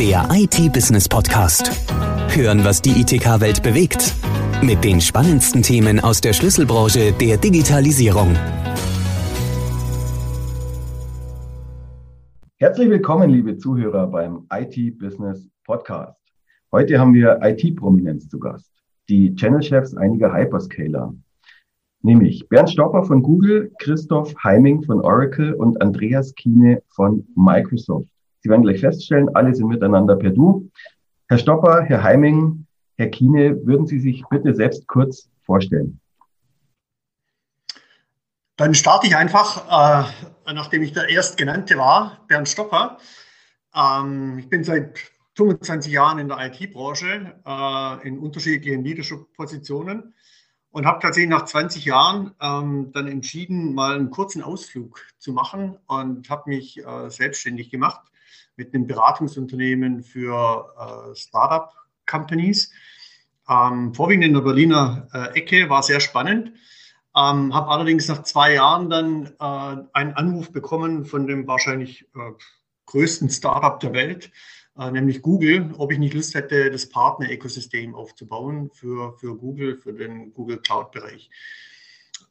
Der IT-Business-Podcast. Hören, was die ITK-Welt bewegt. Mit den spannendsten Themen aus der Schlüsselbranche der Digitalisierung. Herzlich willkommen, liebe Zuhörer, beim IT-Business-Podcast. Heute haben wir IT-Prominenz zu Gast. Die Channel-Chefs einiger Hyperscaler. Nämlich Bernd Stopper von Google, Christoph Heiming von Oracle und Andreas Kiene von Microsoft. Sie werden gleich feststellen, alle sind miteinander per Du. Herr Stopper, Herr Heiming, Herr Kiene, würden Sie sich bitte selbst kurz vorstellen? Dann starte ich einfach, äh, nachdem ich der Erstgenannte war, Bernd Stopper. Ähm, ich bin seit 25 Jahren in der IT-Branche äh, in unterschiedlichen Leadership-Positionen und habe tatsächlich nach 20 Jahren ähm, dann entschieden, mal einen kurzen Ausflug zu machen und habe mich äh, selbstständig gemacht mit einem Beratungsunternehmen für äh, Startup-Companies. Ähm, vorwiegend in der Berliner äh, Ecke, war sehr spannend. Ähm, habe allerdings nach zwei Jahren dann äh, einen Anruf bekommen von dem wahrscheinlich äh, größten Startup der Welt, äh, nämlich Google, ob ich nicht Lust hätte, das Partner-Ökosystem aufzubauen für, für Google, für den Google Cloud-Bereich.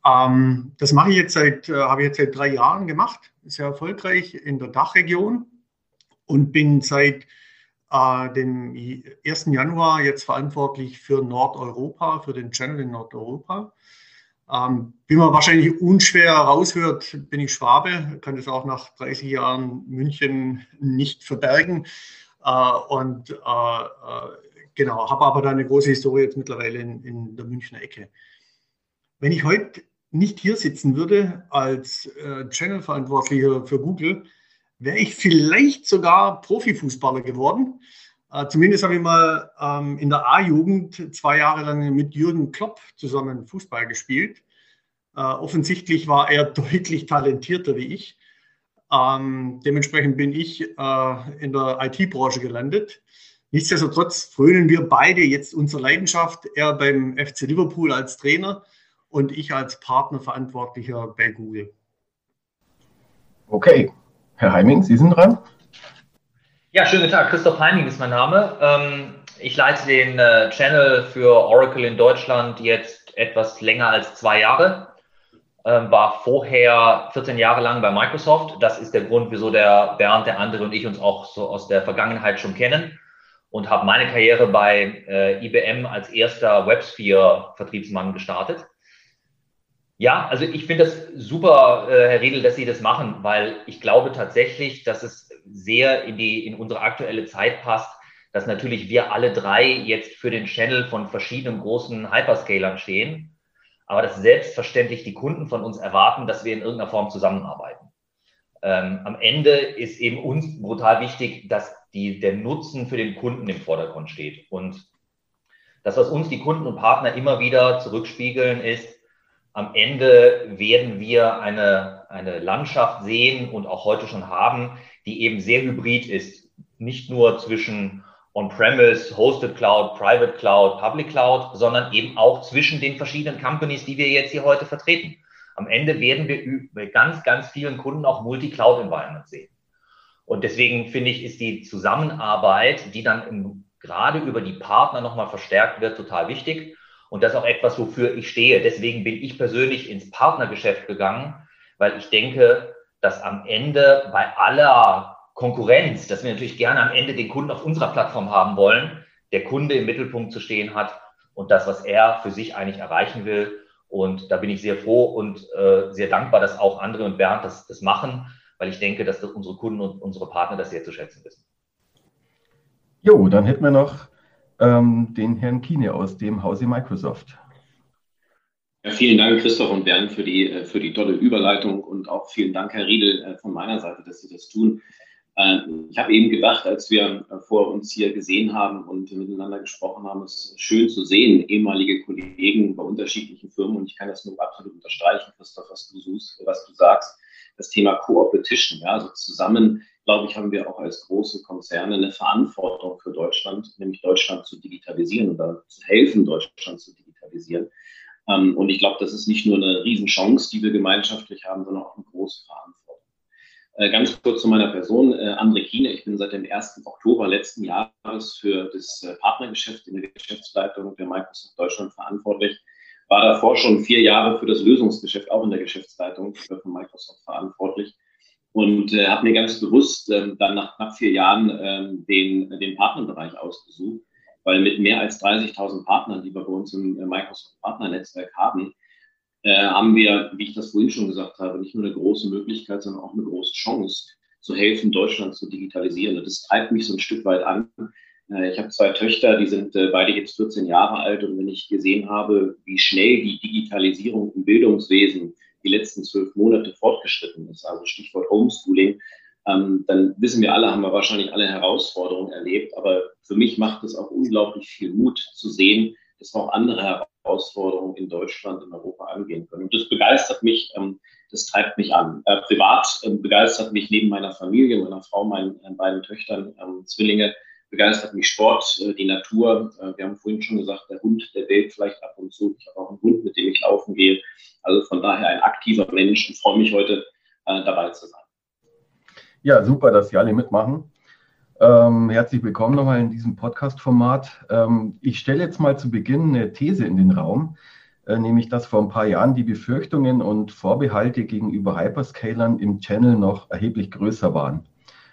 Ähm, das mache ich jetzt seit, äh, habe ich jetzt seit drei Jahren gemacht, sehr erfolgreich in der Dachregion und bin seit äh, dem 1. Januar jetzt verantwortlich für Nordeuropa, für den Channel in Nordeuropa. Ähm, wie man wahrscheinlich unschwer raushört, bin ich Schwabe, kann das auch nach 30 Jahren München nicht verbergen. Äh, und äh, äh, genau, habe aber da eine große Historie jetzt mittlerweile in, in der Münchner Ecke. Wenn ich heute nicht hier sitzen würde als äh, Channel-Verantwortlicher für Google, wäre ich vielleicht sogar Profifußballer geworden. Äh, zumindest habe ich mal ähm, in der A-Jugend zwei Jahre lang mit Jürgen Klopp zusammen Fußball gespielt. Äh, offensichtlich war er deutlich talentierter wie ich. Ähm, dementsprechend bin ich äh, in der IT-Branche gelandet. Nichtsdestotrotz frönen wir beide jetzt unserer Leidenschaft. Er beim FC Liverpool als Trainer und ich als Partnerverantwortlicher bei Google. Okay, Herr Heiming, Sie sind dran. Ja, schönen Tag. Christoph Heiming ist mein Name. Ähm, ich leite den äh, Channel für Oracle in Deutschland jetzt etwas länger als zwei Jahre. Ähm, war vorher 14 Jahre lang bei Microsoft. Das ist der Grund, wieso der Bernd, der andere und ich uns auch so aus der Vergangenheit schon kennen. Und habe meine Karriere bei äh, IBM als erster WebSphere-Vertriebsmann gestartet. Ja, also ich finde das super, äh, Herr Riedel, dass Sie das machen, weil ich glaube tatsächlich, dass es sehr in, die, in unsere aktuelle Zeit passt, dass natürlich wir alle drei jetzt für den Channel von verschiedenen großen Hyperscalern stehen, aber dass selbstverständlich die Kunden von uns erwarten, dass wir in irgendeiner Form zusammenarbeiten. Ähm, am Ende ist eben uns brutal wichtig, dass die, der Nutzen für den Kunden im Vordergrund steht. Und das, was uns die Kunden und Partner immer wieder zurückspiegeln, ist, am Ende werden wir eine, eine Landschaft sehen und auch heute schon haben, die eben sehr hybrid ist. Nicht nur zwischen On-Premise, Hosted Cloud, Private Cloud, Public Cloud, sondern eben auch zwischen den verschiedenen Companies, die wir jetzt hier heute vertreten. Am Ende werden wir bei ganz, ganz vielen Kunden auch Multi-Cloud-Environments sehen. Und deswegen finde ich, ist die Zusammenarbeit, die dann im, gerade über die Partner nochmal verstärkt wird, total wichtig. Und das ist auch etwas, wofür ich stehe. Deswegen bin ich persönlich ins Partnergeschäft gegangen, weil ich denke, dass am Ende bei aller Konkurrenz, dass wir natürlich gerne am Ende den Kunden auf unserer Plattform haben wollen, der Kunde im Mittelpunkt zu stehen hat und das, was er für sich eigentlich erreichen will. Und da bin ich sehr froh und äh, sehr dankbar, dass auch andere und Bernd das, das machen, weil ich denke, dass das unsere Kunden und unsere Partner das sehr zu schätzen wissen. Jo, dann hätten wir noch ähm, den Herrn Kiene aus dem Hause Microsoft. Ja, vielen Dank, Christoph und Bernd, für die, äh, für die tolle Überleitung und auch vielen Dank, Herr Riedel, äh, von meiner Seite, dass Sie das tun. Äh, ich habe eben gedacht, als wir vor uns hier gesehen haben und miteinander gesprochen haben, es ist schön zu sehen, ehemalige Kollegen bei unterschiedlichen Firmen. Und ich kann das nur absolut unterstreichen, Christoph, was du, suchst, was du sagst. Das Thema Co-Opetition, ja, also zusammen glaube ich, haben wir auch als große Konzerne eine Verantwortung für Deutschland, nämlich Deutschland zu digitalisieren oder zu helfen, Deutschland zu digitalisieren. Ähm, und ich glaube, das ist nicht nur eine Riesenchance, die wir gemeinschaftlich haben, sondern auch eine große Verantwortung. Äh, ganz kurz zu meiner Person. Äh, André Kiene, ich bin seit dem 1. Oktober letzten Jahres für das äh, Partnergeschäft in der Geschäftsleitung der Microsoft Deutschland verantwortlich. War davor schon vier Jahre für das Lösungsgeschäft auch in der Geschäftsleitung für Microsoft verantwortlich und äh, habe mir ganz bewusst ähm, dann nach knapp vier Jahren ähm, den, den Partnerbereich ausgesucht, weil mit mehr als 30.000 Partnern, die wir bei uns im Microsoft Partnernetzwerk haben, äh, haben wir, wie ich das vorhin schon gesagt habe, nicht nur eine große Möglichkeit, sondern auch eine große Chance, zu helfen, Deutschland zu digitalisieren. Und das treibt mich so ein Stück weit an. Äh, ich habe zwei Töchter, die sind äh, beide jetzt 14 Jahre alt. Und wenn ich gesehen habe, wie schnell die Digitalisierung im Bildungswesen die letzten zwölf Monate fortgeschritten ist, also Stichwort Homeschooling, ähm, dann wissen wir alle, haben wir wahrscheinlich alle Herausforderungen erlebt. Aber für mich macht es auch unglaublich viel Mut zu sehen, dass wir auch andere Herausforderungen in Deutschland, in Europa angehen können. Und das begeistert mich, ähm, das treibt mich an. Äh, privat ähm, begeistert mich neben meiner Familie, meiner Frau, meinen äh, beiden Töchtern, ähm, Zwillinge, begeistert mich Sport, äh, die Natur. wir haben vorhin schon gesagt, der Hund, der bellt vielleicht ab und zu. Ich habe auch einen Hund, mit dem ich laufen gehe. Also von daher ein aktiver Mensch und freue mich heute dabei zu sein. Ja, super, dass Sie alle mitmachen. Ähm, herzlich willkommen nochmal in diesem Podcast-Format. Ähm, ich stelle jetzt mal zu Beginn eine These in den Raum, äh, nämlich dass vor ein paar Jahren die Befürchtungen und Vorbehalte gegenüber Hyperscalern im Channel noch erheblich größer waren.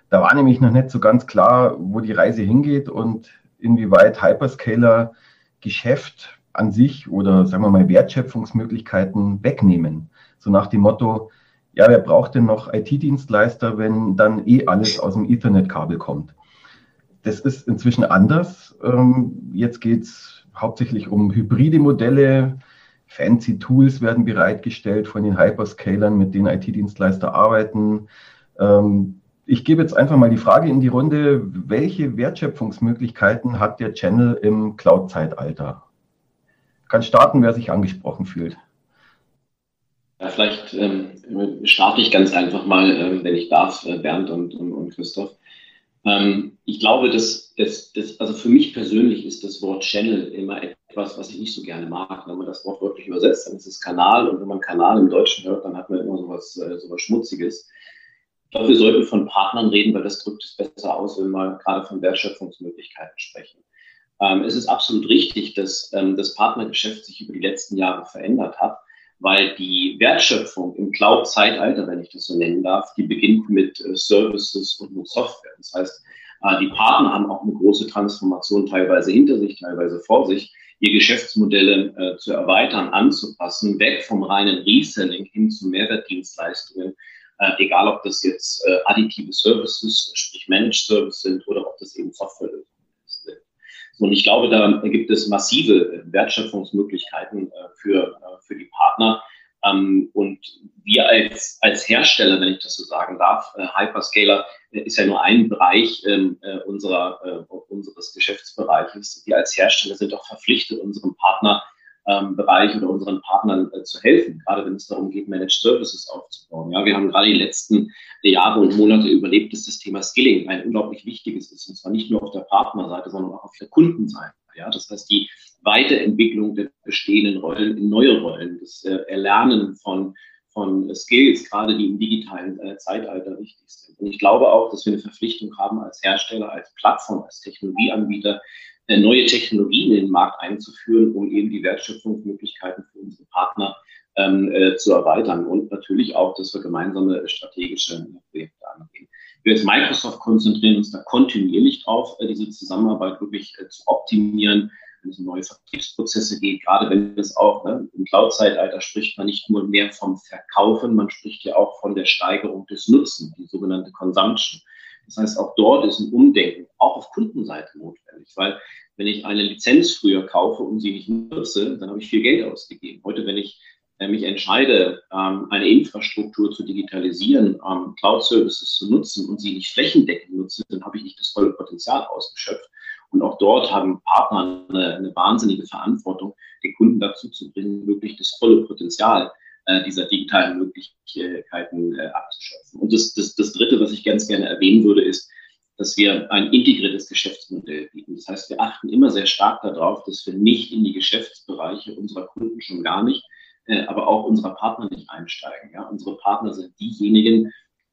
Da war nämlich noch nicht so ganz klar, wo die Reise hingeht und inwieweit Hyperscaler Geschäft an sich oder sagen wir mal Wertschöpfungsmöglichkeiten wegnehmen. So nach dem Motto, ja, wer braucht denn noch IT-Dienstleister, wenn dann eh alles aus dem Ethernet-Kabel kommt? Das ist inzwischen anders. Ähm, jetzt geht es hauptsächlich um hybride Modelle. Fancy Tools werden bereitgestellt von den Hyperscalern, mit denen IT-Dienstleister arbeiten. Ähm, ich gebe jetzt einfach mal die Frage in die Runde, welche Wertschöpfungsmöglichkeiten hat der Channel im Cloud-Zeitalter? Kann starten, wer sich angesprochen fühlt. Ja, vielleicht ähm, starte ich ganz einfach mal, äh, wenn ich darf, äh, Bernd und, und, und Christoph. Ähm, ich glaube, dass, dass, dass, also für mich persönlich ist das Wort Channel immer etwas, was ich nicht so gerne mag. Wenn man das Wort wirklich übersetzt, dann ist es Kanal und wenn man Kanal im Deutschen hört, dann hat man immer sowas, äh, Schmutziges. Ich glaube, wir sollten von Partnern reden, weil das drückt es besser aus, wenn wir gerade von Wertschöpfungsmöglichkeiten sprechen. Ähm, es ist absolut richtig, dass ähm, das Partnergeschäft sich über die letzten Jahre verändert hat weil die Wertschöpfung im Cloud-Zeitalter, wenn ich das so nennen darf, die beginnt mit äh, Services und mit Software. Das heißt, äh, die Partner haben auch eine große Transformation teilweise hinter sich, teilweise vor sich, ihr Geschäftsmodelle äh, zu erweitern, anzupassen, weg vom reinen Reselling hin zu Mehrwertdienstleistungen, äh, egal ob das jetzt äh, additive Services, sprich Managed Services sind oder ob das eben Softwarelösungen sind. Und ich glaube, da gibt es massive Wertschöpfungsmöglichkeiten äh, für, äh, für die Partner. Ähm, und wir als, als Hersteller, wenn ich das so sagen darf, äh, Hyperscaler ist ja nur ein Bereich ähm, unserer, unseres Geschäftsbereiches. Wir als Hersteller sind auch verpflichtet, unseren Partner ähm, Bereich oder unseren Partnern äh, zu helfen, gerade wenn es darum geht, Managed Services aufzubauen. Ja, wir haben gerade die letzten Jahre und Monate überlebt, dass das Thema Skilling ein unglaublich wichtiges ist, und zwar nicht nur auf der Partnerseite, sondern auch auf der Kundenseite. Ja, das heißt, die Weiterentwicklung der bestehenden Rollen in neue Rollen, das äh, Erlernen von von Skills, gerade die im digitalen äh, Zeitalter wichtig sind. Und ich glaube auch, dass wir eine Verpflichtung haben als Hersteller, als Plattform, als Technologieanbieter, neue Technologien in den Markt einzuführen, um eben die Wertschöpfungsmöglichkeiten für unsere Partner ähm, äh, zu erweitern und natürlich auch, dass wir gemeinsame strategische Projekte angehen. Wir als Microsoft konzentrieren uns da kontinuierlich drauf, äh, diese Zusammenarbeit wirklich äh, zu optimieren, wenn es um neue Vertriebsprozesse geht, gerade wenn es auch ne, im Cloud-Zeitalter spricht man nicht nur mehr vom Verkaufen, man spricht ja auch von der Steigerung des Nutzen, die sogenannte Consumption. Das heißt, auch dort ist ein Umdenken, auch auf Kundenseite notwendig, weil wenn ich eine Lizenz früher kaufe und sie nicht nutze, dann habe ich viel Geld ausgegeben. Heute, wenn ich äh, mich entscheide, ähm, eine Infrastruktur zu digitalisieren, ähm, Cloud-Services zu nutzen und sie nicht flächendeckend nutze, dann habe ich nicht das volle Potenzial ausgeschöpft. Und auch dort haben Partner eine, eine wahnsinnige Verantwortung, den Kunden dazu zu bringen, wirklich das volle Potenzial äh, dieser digitalen Möglichkeiten äh, abzuschöpfen. Und das, das, das Dritte, was ich ganz gerne erwähnen würde, ist, dass wir ein integriertes Geschäftsmodell bieten. Das heißt, wir achten immer sehr stark darauf, dass wir nicht in die Geschäftsbereiche unserer Kunden schon gar nicht, äh, aber auch unserer Partner nicht einsteigen. Ja? Unsere Partner sind diejenigen,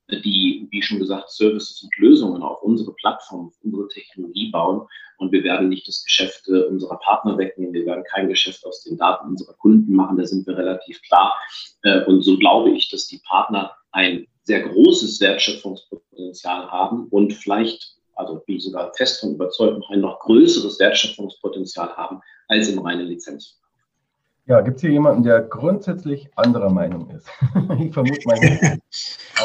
die, wie schon gesagt, Services und Lösungen auf unsere Plattform, auf unsere Technologie bauen. Und wir werden nicht das Geschäft äh, unserer Partner wegnehmen. Wir werden kein Geschäft aus den Daten unserer Kunden machen. Da sind wir relativ klar. Äh, und so glaube ich, dass die Partner ein sehr großes Wertschöpfungspotenzial haben und vielleicht, also bin ich sogar fest von überzeugt, noch ein noch größeres Wertschöpfungspotenzial haben als im reinen Lizenz. Ja, gibt es hier jemanden, der grundsätzlich anderer Meinung ist? ich vermute mal nicht.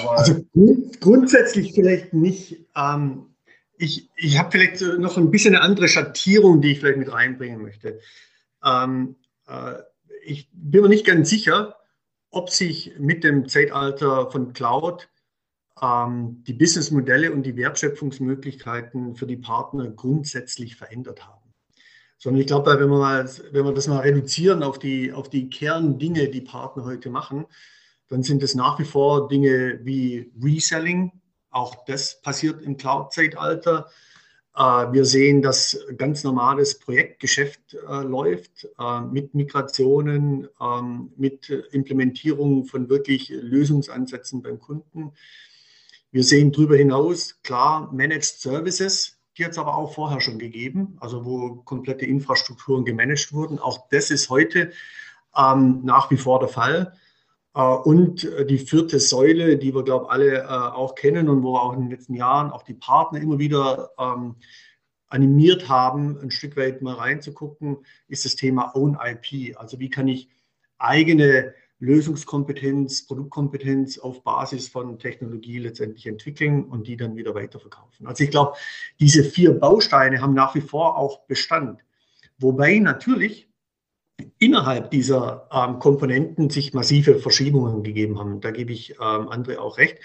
Also grund grundsätzlich vielleicht nicht. Ähm, ich ich habe vielleicht noch ein bisschen eine andere Schattierung, die ich vielleicht mit reinbringen möchte. Ähm, äh, ich bin mir nicht ganz sicher, ob sich mit dem Zeitalter von Cloud ähm, die Businessmodelle und die Wertschöpfungsmöglichkeiten für die Partner grundsätzlich verändert haben. Sondern ich glaube, wenn wir, wenn wir das mal reduzieren auf die, auf die Kerndinge, die Partner heute machen, dann sind es nach wie vor Dinge wie Reselling. Auch das passiert im Cloud-Zeitalter. Äh, wir sehen, dass ganz normales Projektgeschäft äh, läuft äh, mit Migrationen, ähm, mit Implementierung von wirklich Lösungsansätzen beim Kunden. Wir sehen darüber hinaus klar Managed Services, die hat es aber auch vorher schon gegeben, also wo komplette Infrastrukturen gemanagt wurden. Auch das ist heute ähm, nach wie vor der Fall. Äh, und die vierte Säule, die wir, glaube ich, alle äh, auch kennen und wo auch in den letzten Jahren auch die Partner immer wieder ähm, animiert haben, ein Stück weit mal reinzugucken, ist das Thema Own IP. Also wie kann ich eigene Lösungskompetenz, Produktkompetenz auf Basis von Technologie letztendlich entwickeln und die dann wieder weiterverkaufen. Also ich glaube, diese vier Bausteine haben nach wie vor auch Bestand. Wobei natürlich innerhalb dieser ähm, Komponenten sich massive Verschiebungen gegeben haben. Da gebe ich ähm, André auch recht.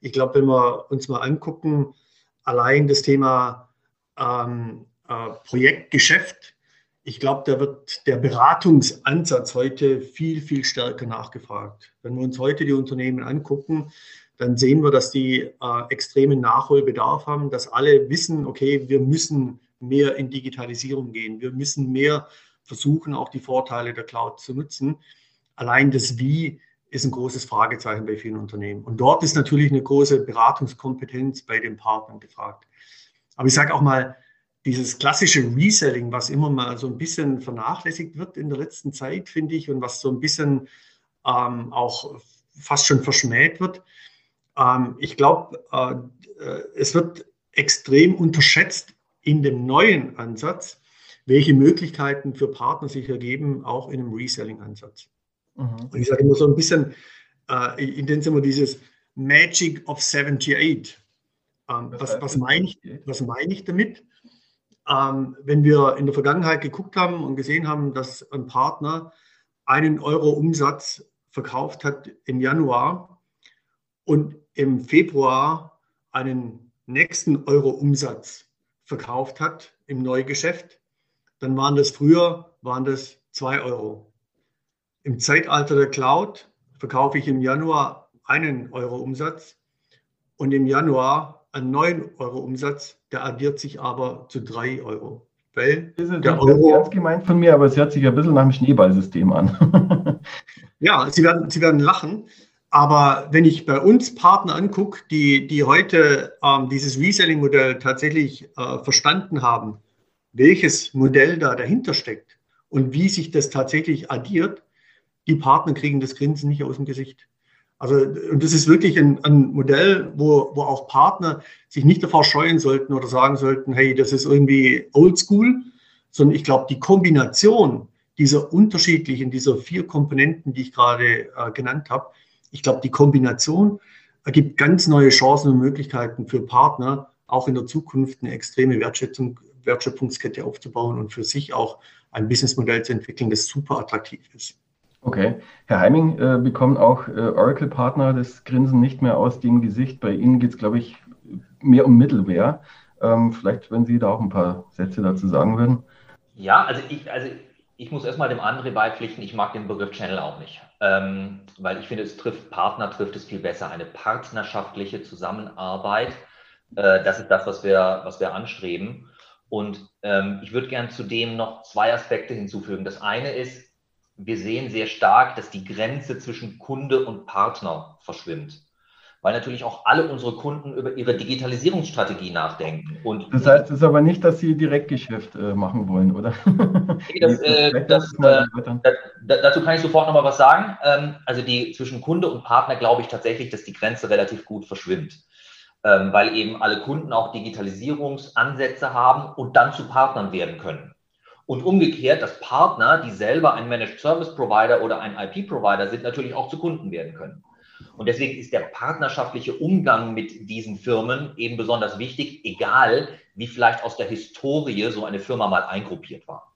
Ich glaube, wenn wir uns mal angucken, allein das Thema ähm, äh, Projektgeschäft ich glaube, da wird der Beratungsansatz heute viel, viel stärker nachgefragt. Wenn wir uns heute die Unternehmen angucken, dann sehen wir, dass die äh, extremen Nachholbedarf haben, dass alle wissen, okay, wir müssen mehr in Digitalisierung gehen. Wir müssen mehr versuchen, auch die Vorteile der Cloud zu nutzen. Allein das Wie ist ein großes Fragezeichen bei vielen Unternehmen. Und dort ist natürlich eine große Beratungskompetenz bei den Partnern gefragt. Aber ich sage auch mal, dieses klassische Reselling, was immer mal so ein bisschen vernachlässigt wird in der letzten Zeit, finde ich, und was so ein bisschen ähm, auch fast schon verschmäht wird. Ähm, ich glaube, äh, es wird extrem unterschätzt in dem neuen Ansatz, welche Möglichkeiten für Partner sich ergeben, auch in einem Reselling-Ansatz. Mhm. Und ich sage immer so ein bisschen, äh, in dem Sinne dieses Magic of 78. Ähm, was, was meine ich, was meine ich damit? Ähm, wenn wir in der Vergangenheit geguckt haben und gesehen haben, dass ein Partner einen Euro Umsatz verkauft hat im Januar und im Februar einen nächsten Euro Umsatz verkauft hat im Neugeschäft, dann waren das früher waren das zwei Euro. Im Zeitalter der Cloud verkaufe ich im Januar einen Euro Umsatz und im Januar an 9 Euro Umsatz, der addiert sich aber zu 3 Euro. Weil das ist der Euro, ernst gemeint von mir, aber es hört sich ein bisschen nach dem Schneeballsystem an. ja, Sie werden, Sie werden lachen. Aber wenn ich bei uns Partner angucke, die, die heute ähm, dieses Reselling-Modell tatsächlich äh, verstanden haben, welches Modell da dahinter steckt und wie sich das tatsächlich addiert, die Partner kriegen das Grinsen nicht aus dem Gesicht. Also, und das ist wirklich ein, ein, Modell, wo, wo auch Partner sich nicht davor scheuen sollten oder sagen sollten, hey, das ist irgendwie oldschool, sondern ich glaube, die Kombination dieser unterschiedlichen, dieser vier Komponenten, die ich gerade äh, genannt habe, ich glaube, die Kombination ergibt ganz neue Chancen und Möglichkeiten für Partner, auch in der Zukunft eine extreme Wertschätzung, Wertschöpfungskette aufzubauen und für sich auch ein Businessmodell zu entwickeln, das super attraktiv ist. Okay. Herr Heiming, äh, bekommen auch äh, Oracle-Partner das Grinsen nicht mehr aus dem Gesicht. Bei Ihnen geht es, glaube ich, mehr um Middleware. Ähm, vielleicht, wenn Sie da auch ein paar Sätze dazu sagen würden. Ja, also ich, also ich muss erstmal dem André beipflichten, ich mag den Begriff Channel auch nicht. Ähm, weil ich finde, es trifft Partner, trifft es viel besser. Eine partnerschaftliche Zusammenarbeit. Äh, das ist das, was wir, was wir anstreben. Und ähm, ich würde gern zudem noch zwei Aspekte hinzufügen. Das eine ist, wir sehen sehr stark, dass die Grenze zwischen Kunde und Partner verschwimmt. weil natürlich auch alle unsere Kunden über ihre Digitalisierungsstrategie nachdenken. Und das heißt es ist aber nicht, dass sie Direktgeschäft äh, machen wollen, oder? Das, äh, das, äh, dazu kann ich sofort nochmal was sagen. Ähm, also die zwischen Kunde und Partner glaube ich tatsächlich, dass die Grenze relativ gut verschwimmt, ähm, weil eben alle Kunden auch Digitalisierungsansätze haben und dann zu Partnern werden können. Und umgekehrt, dass Partner, die selber ein Managed Service Provider oder ein IP Provider sind, natürlich auch zu Kunden werden können. Und deswegen ist der partnerschaftliche Umgang mit diesen Firmen eben besonders wichtig, egal wie vielleicht aus der Historie so eine Firma mal eingruppiert war.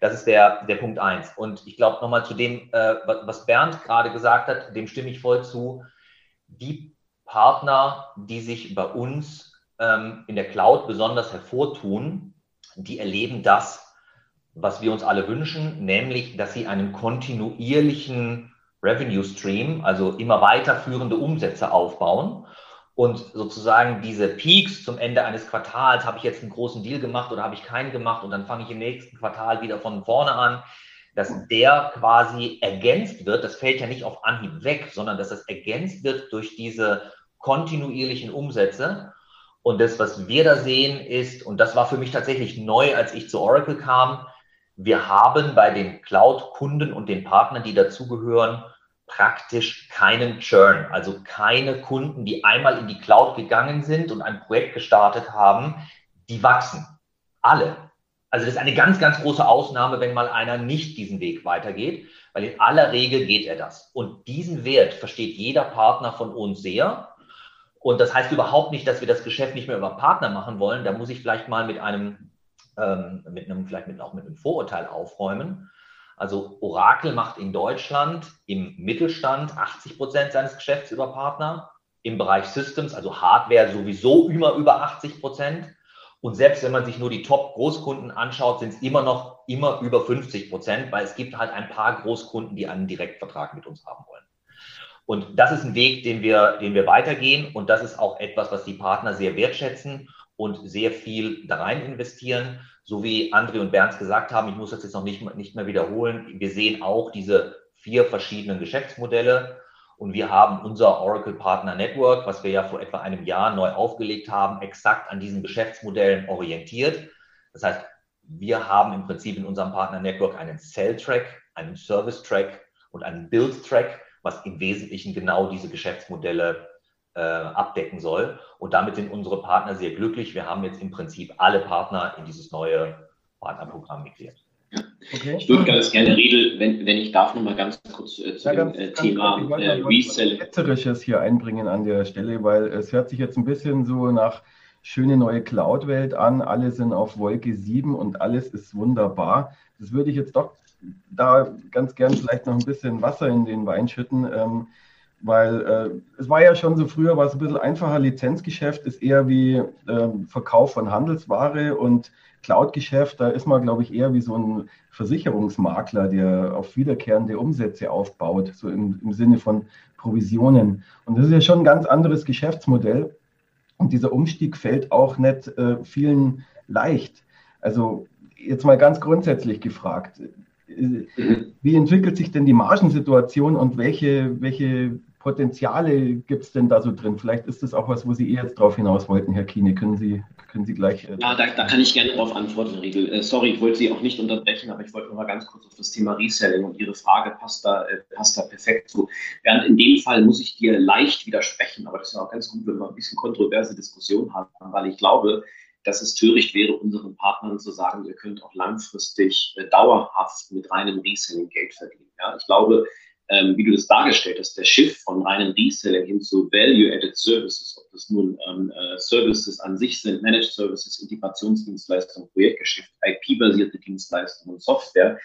Das ist der, der Punkt eins. Und ich glaube nochmal zu dem, äh, was Bernd gerade gesagt hat, dem stimme ich voll zu. Die Partner, die sich bei uns ähm, in der Cloud besonders hervortun, die erleben das, was wir uns alle wünschen, nämlich, dass sie einen kontinuierlichen Revenue Stream, also immer weiterführende Umsätze aufbauen und sozusagen diese Peaks zum Ende eines Quartals, habe ich jetzt einen großen Deal gemacht oder habe ich keinen gemacht und dann fange ich im nächsten Quartal wieder von vorne an, dass der quasi ergänzt wird, das fällt ja nicht auf Anhieb weg, sondern dass das ergänzt wird durch diese kontinuierlichen Umsätze. Und das, was wir da sehen, ist, und das war für mich tatsächlich neu, als ich zu Oracle kam, wir haben bei den Cloud-Kunden und den Partnern, die dazugehören, praktisch keinen Churn, also keine Kunden, die einmal in die Cloud gegangen sind und ein Projekt gestartet haben, die wachsen. Alle. Also das ist eine ganz, ganz große Ausnahme, wenn mal einer nicht diesen Weg weitergeht, weil in aller Regel geht er das. Und diesen Wert versteht jeder Partner von uns sehr. Und das heißt überhaupt nicht, dass wir das Geschäft nicht mehr über Partner machen wollen. Da muss ich vielleicht mal mit einem ähm, mit einem, vielleicht mit, auch mit einem Vorurteil aufräumen. Also Oracle macht in Deutschland im Mittelstand 80 Prozent seines Geschäfts über Partner, im Bereich Systems, also Hardware sowieso immer über 80 Prozent. Und selbst wenn man sich nur die Top-Großkunden anschaut, sind es immer noch immer über 50 Prozent, weil es gibt halt ein paar Großkunden, die einen Direktvertrag mit uns haben wollen. Und das ist ein Weg, den wir, den wir weitergehen. Und das ist auch etwas, was die Partner sehr wertschätzen und sehr viel da rein investieren. So wie André und Bernd gesagt haben, ich muss das jetzt noch nicht, nicht mehr wiederholen. Wir sehen auch diese vier verschiedenen Geschäftsmodelle und wir haben unser Oracle Partner Network, was wir ja vor etwa einem Jahr neu aufgelegt haben, exakt an diesen Geschäftsmodellen orientiert. Das heißt, wir haben im Prinzip in unserem Partner Network einen Sell Track, einen Service Track und einen Build Track, was im Wesentlichen genau diese Geschäftsmodelle äh, abdecken soll. Und damit sind unsere Partner sehr glücklich. Wir haben jetzt im Prinzip alle Partner in dieses neue Partnerprogramm migriert. Okay. Ich würde ganz gerne, Riedel, wenn, wenn ich darf, noch mal ganz kurz äh, zu ja, dem äh, Thema äh, Reselling. Ketzerisches hier einbringen an der Stelle, weil es hört sich jetzt ein bisschen so nach schöne neue Cloud-Welt an. Alle sind auf Wolke 7 und alles ist wunderbar. Das würde ich jetzt doch da ganz gern vielleicht noch ein bisschen Wasser in den Wein schütten. Ähm, weil äh, es war ja schon so früher, war es ein bisschen einfacher. Lizenzgeschäft ist eher wie äh, Verkauf von Handelsware und Cloud-Geschäft, da ist man, glaube ich, eher wie so ein Versicherungsmakler, der auf wiederkehrende Umsätze aufbaut, so im, im Sinne von Provisionen. Und das ist ja schon ein ganz anderes Geschäftsmodell. Und dieser Umstieg fällt auch nicht äh, vielen leicht. Also jetzt mal ganz grundsätzlich gefragt, äh, wie entwickelt sich denn die Margensituation und welche, welche Potenziale gibt es denn da so drin? Vielleicht ist das auch was, wo Sie eher jetzt drauf hinaus wollten, Herr Kiene. Können Sie, können Sie gleich. Äh ja, da, da, kann ich gerne darauf antworten, Riegel. Äh, sorry, ich wollte Sie auch nicht unterbrechen, aber ich wollte noch mal ganz kurz auf das Thema Reselling und Ihre Frage passt da, äh, passt da perfekt zu. Während in dem Fall muss ich dir leicht widersprechen, aber das ist ja auch ganz gut, wenn wir ein bisschen kontroverse Diskussionen haben, weil ich glaube, dass es töricht wäre, unseren Partnern zu sagen, ihr könnt auch langfristig äh, dauerhaft mit reinem Reselling Geld verdienen. Ja, ich glaube, ähm, wie du das dargestellt hast, der Shift von reinem Reselling hin zu Value-Added Services, ob das nun ähm, äh, Services an sich sind, Managed Services, Integrationsdienstleistungen, Projektgeschäft, IP-basierte Dienstleistungen und Software,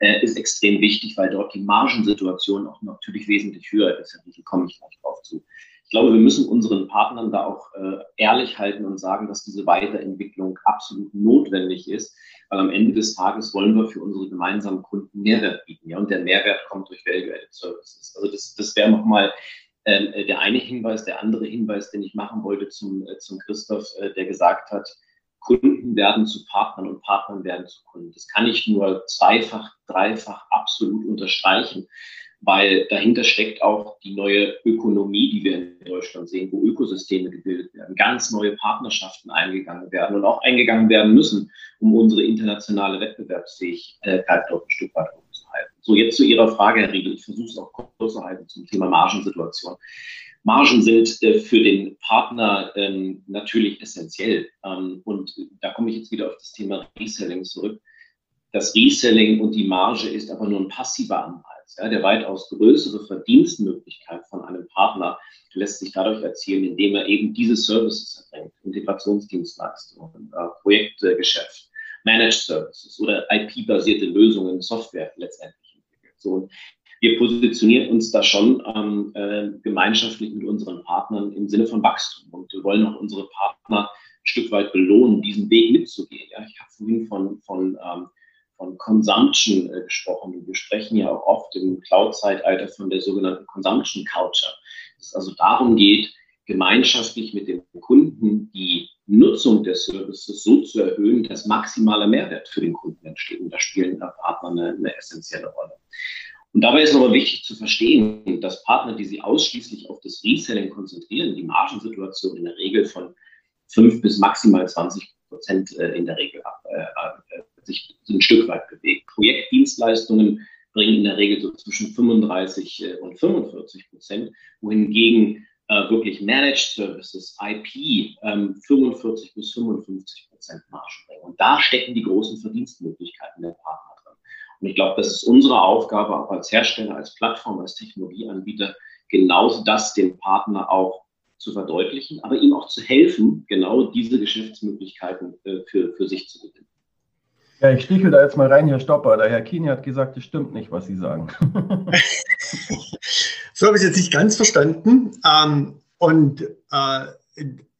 äh, ist extrem wichtig, weil dort die Margensituation auch natürlich wesentlich höher ist. Da komme ich gleich drauf zu. Ich glaube, wir müssen unseren Partnern da auch äh, ehrlich halten und sagen, dass diese Weiterentwicklung absolut notwendig ist, weil am Ende des Tages wollen wir für unsere gemeinsamen Kunden Mehrwert bieten. Ja, und der Mehrwert kommt durch Value-Added Services. Also das, das wäre nochmal äh, der eine Hinweis. Der andere Hinweis, den ich machen wollte zum, äh, zum Christoph, äh, der gesagt hat, Kunden werden zu Partnern und Partnern werden zu Kunden. Das kann ich nur zweifach, dreifach absolut unterstreichen. Weil dahinter steckt auch die neue Ökonomie, die wir in Deutschland sehen, wo Ökosysteme gebildet werden, ganz neue Partnerschaften eingegangen werden und auch eingegangen werden müssen, um unsere internationale Wettbewerbsfähigkeit dort ein Stück weit hochzuhalten. So, jetzt zu Ihrer Frage, Herr Riegel. Ich versuche es auch kurz zu halten zum Thema Margensituation. Margen sind äh, für den Partner ähm, natürlich essentiell. Ähm, und da komme ich jetzt wieder auf das Thema Reselling zurück. Das Reselling und die Marge ist aber nur ein passiver Anreiz. Ja, der weitaus größere Verdienstmöglichkeit von einem Partner lässt sich dadurch erzielen, indem er eben diese Services erbringt, Integrationsdienstleistungen, äh, Projektgeschäft, Managed Services oder IP-basierte Lösungen, Software letztendlich entwickelt. So, wir positionieren uns da schon ähm, äh, gemeinschaftlich mit unseren Partnern im Sinne von Wachstum und wir wollen auch unsere Partner ein Stück weit belohnen, diesen Weg mitzugehen. Ja, ich habe vorhin von, von, ähm, von Consumption äh, gesprochen. Wir sprechen ja auch oft im Cloud-Zeitalter von der sogenannten Consumption Culture. Dass es also darum geht, gemeinschaftlich mit dem Kunden die Nutzung der Services so zu erhöhen, dass maximaler Mehrwert für den Kunden entsteht. Und da spielen Partner eine, eine essentielle Rolle. Und dabei ist aber wichtig zu verstehen, dass Partner, die sich ausschließlich auf das Reselling konzentrieren, die Margensituation in der Regel von fünf bis maximal 20 Prozent äh, in der Regel äh, äh, sich ein Stück weit bewegt. Projektdienstleistungen bringen in der Regel so zwischen 35 und 45 Prozent, wohingegen äh, wirklich Managed Services, IP, ähm, 45 bis 55 Prozent Margen bringen. Und da stecken die großen Verdienstmöglichkeiten der Partner und ich glaube, das ist unsere Aufgabe auch als Hersteller, als Plattform, als Technologieanbieter, genauso das dem Partner auch zu verdeutlichen, aber ihm auch zu helfen, genau diese Geschäftsmöglichkeiten äh, für, für sich zu gewinnen. Ja, ich stichel da jetzt mal rein, Herr Stopper. Der Herr Kini hat gesagt, es stimmt nicht, was Sie sagen. so habe ich es jetzt nicht ganz verstanden. Ähm, und äh,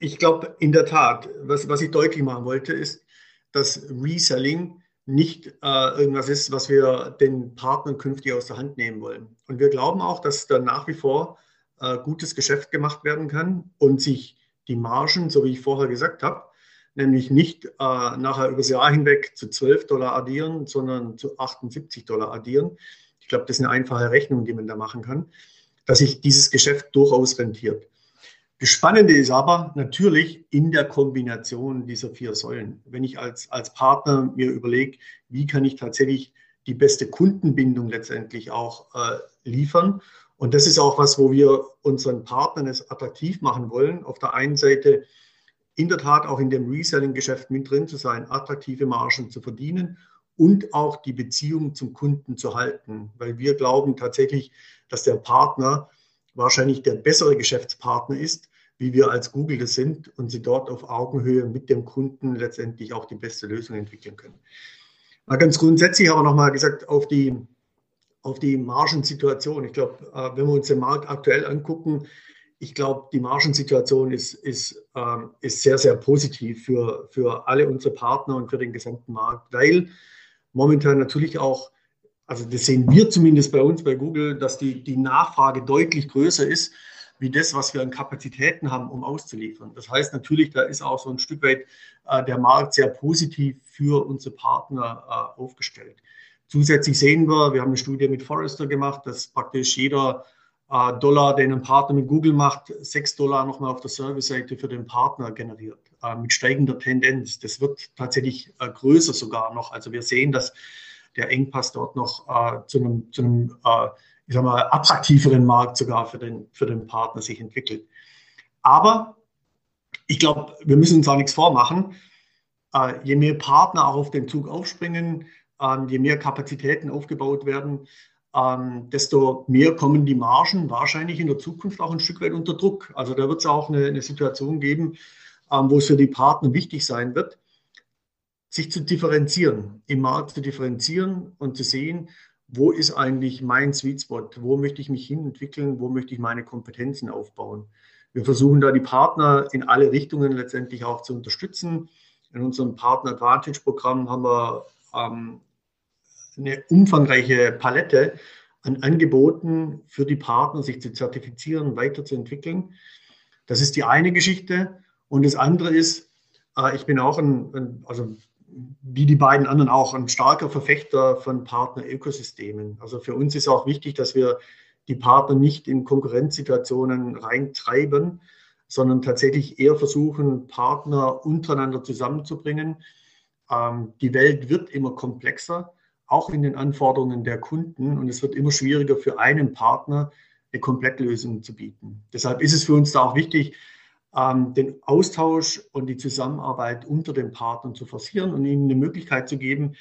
ich glaube, in der Tat, was, was ich deutlich machen wollte, ist, dass Reselling nicht äh, irgendwas ist, was wir den Partnern künftig aus der Hand nehmen wollen. Und wir glauben auch, dass da nach wie vor äh, gutes Geschäft gemacht werden kann und sich die Margen, so wie ich vorher gesagt habe, nämlich nicht äh, nachher übers Jahr hinweg zu 12 Dollar addieren, sondern zu 78 Dollar addieren. Ich glaube, das ist eine einfache Rechnung, die man da machen kann, dass sich dieses Geschäft durchaus rentiert. Das Spannende ist aber natürlich in der Kombination dieser vier Säulen. Wenn ich als, als Partner mir überlege, wie kann ich tatsächlich die beste Kundenbindung letztendlich auch äh, liefern. Und das ist auch was, wo wir unseren Partnern es attraktiv machen wollen. Auf der einen Seite in der Tat auch in dem Reselling-Geschäft mit drin zu sein, attraktive Margen zu verdienen und auch die Beziehung zum Kunden zu halten. Weil wir glauben tatsächlich, dass der Partner wahrscheinlich der bessere Geschäftspartner ist, wie wir als Google das sind und sie dort auf Augenhöhe mit dem Kunden letztendlich auch die beste Lösung entwickeln können. Mal ganz grundsätzlich aber nochmal gesagt auf die, auf die Margensituation. Ich glaube, äh, wenn wir uns den Markt aktuell angucken, ich glaube, die Margensituation ist, ist, ähm, ist sehr, sehr positiv für, für alle unsere Partner und für den gesamten Markt, weil momentan natürlich auch also das sehen wir zumindest bei uns bei Google, dass die, die Nachfrage deutlich größer ist, wie das, was wir an Kapazitäten haben, um auszuliefern. Das heißt natürlich, da ist auch so ein Stück weit äh, der Markt sehr positiv für unsere Partner äh, aufgestellt. Zusätzlich sehen wir, wir haben eine Studie mit Forrester gemacht, dass praktisch jeder Dollar, den ein Partner mit Google macht, sechs Dollar nochmal auf der Service-Seite für den Partner generiert, äh, mit steigender Tendenz. Das wird tatsächlich äh, größer sogar noch. Also wir sehen, dass der Engpass dort noch äh, zu einem, zu einem äh, ich sag mal, attraktiveren Markt sogar für den, für den Partner sich entwickelt. Aber ich glaube, wir müssen uns auch nichts vormachen. Äh, je mehr Partner auch auf den Zug aufspringen, ähm, je mehr Kapazitäten aufgebaut werden, ähm, desto mehr kommen die Margen wahrscheinlich in der Zukunft auch ein Stück weit unter Druck. Also da wird es auch eine, eine Situation geben, ähm, wo es für die Partner wichtig sein wird, sich zu differenzieren, im Markt zu differenzieren und zu sehen, wo ist eigentlich mein Sweet Spot, wo möchte ich mich hin entwickeln, wo möchte ich meine Kompetenzen aufbauen. Wir versuchen da die Partner in alle Richtungen letztendlich auch zu unterstützen. In unserem Partner Advantage Programm haben wir ähm, eine umfangreiche Palette an Angeboten für die Partner, sich zu zertifizieren, weiterzuentwickeln. Das ist die eine Geschichte. Und das andere ist, äh, ich bin auch ein, ein also wie die beiden anderen auch ein starker Verfechter von Partner-Ökosystemen. Also für uns ist auch wichtig, dass wir die Partner nicht in Konkurrenzsituationen reintreiben, sondern tatsächlich eher versuchen, Partner untereinander zusammenzubringen. Ähm, die Welt wird immer komplexer, auch in den Anforderungen der Kunden, und es wird immer schwieriger für einen Partner, eine Komplettlösung zu bieten. Deshalb ist es für uns da auch wichtig, ähm, den Austausch und die Zusammenarbeit unter den Partnern zu forcieren und ihnen eine Möglichkeit zu geben,